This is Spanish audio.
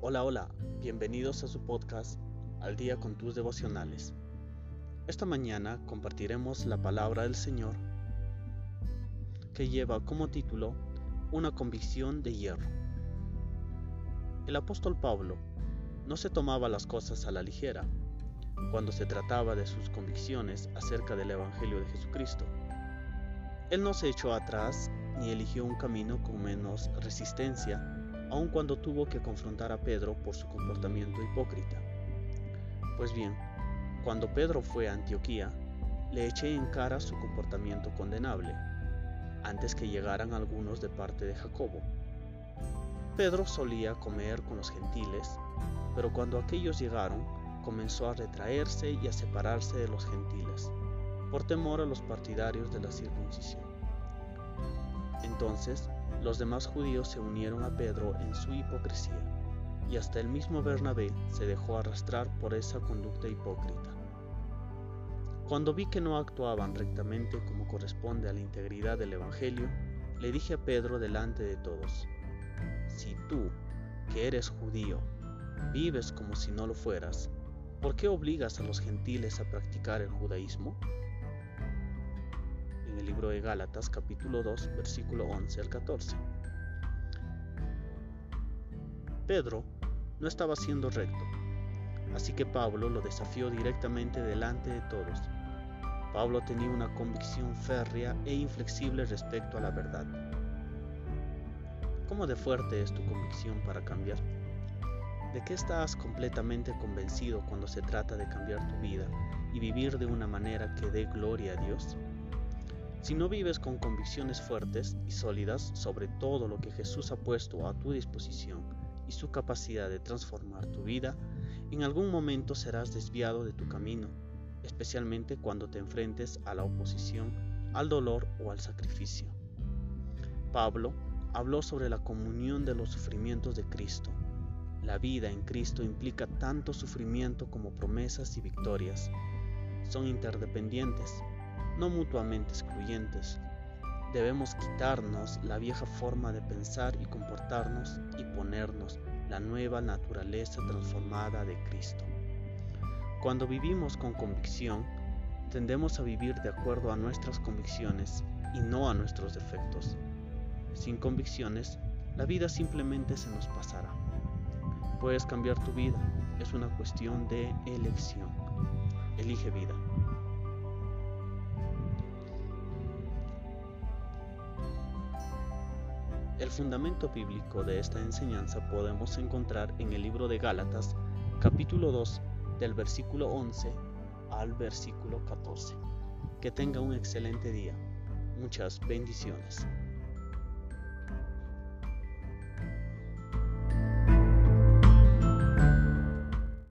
Hola, hola, bienvenidos a su podcast Al día con tus devocionales. Esta mañana compartiremos la palabra del Señor que lleva como título Una convicción de hierro. El apóstol Pablo no se tomaba las cosas a la ligera cuando se trataba de sus convicciones acerca del Evangelio de Jesucristo. Él no se echó atrás ni eligió un camino con menos resistencia aun cuando tuvo que confrontar a Pedro por su comportamiento hipócrita. Pues bien, cuando Pedro fue a Antioquía, le eché en cara su comportamiento condenable, antes que llegaran algunos de parte de Jacobo. Pedro solía comer con los gentiles, pero cuando aquellos llegaron, comenzó a retraerse y a separarse de los gentiles, por temor a los partidarios de la circuncisión. Entonces los demás judíos se unieron a Pedro en su hipocresía, y hasta el mismo Bernabé se dejó arrastrar por esa conducta hipócrita. Cuando vi que no actuaban rectamente como corresponde a la integridad del Evangelio, le dije a Pedro delante de todos, si tú, que eres judío, vives como si no lo fueras, ¿por qué obligas a los gentiles a practicar el judaísmo? El libro de Gálatas capítulo 2 versículo 11 al 14. Pedro no estaba siendo recto, así que Pablo lo desafió directamente delante de todos. Pablo tenía una convicción férrea e inflexible respecto a la verdad. ¿Cómo de fuerte es tu convicción para cambiar? ¿De qué estás completamente convencido cuando se trata de cambiar tu vida y vivir de una manera que dé gloria a Dios? Si no vives con convicciones fuertes y sólidas sobre todo lo que Jesús ha puesto a tu disposición y su capacidad de transformar tu vida, en algún momento serás desviado de tu camino, especialmente cuando te enfrentes a la oposición, al dolor o al sacrificio. Pablo habló sobre la comunión de los sufrimientos de Cristo. La vida en Cristo implica tanto sufrimiento como promesas y victorias. Son interdependientes, no mutuamente excluyentes. Debemos quitarnos la vieja forma de pensar y comportarnos y ponernos la nueva naturaleza transformada de Cristo. Cuando vivimos con convicción, tendemos a vivir de acuerdo a nuestras convicciones y no a nuestros defectos. Sin convicciones, la vida simplemente se nos pasará. Puedes cambiar tu vida, es una cuestión de elección. Elige vida. El fundamento bíblico de esta enseñanza podemos encontrar en el libro de Gálatas, capítulo 2, del versículo 11 al versículo 14. Que tenga un excelente día. Muchas bendiciones.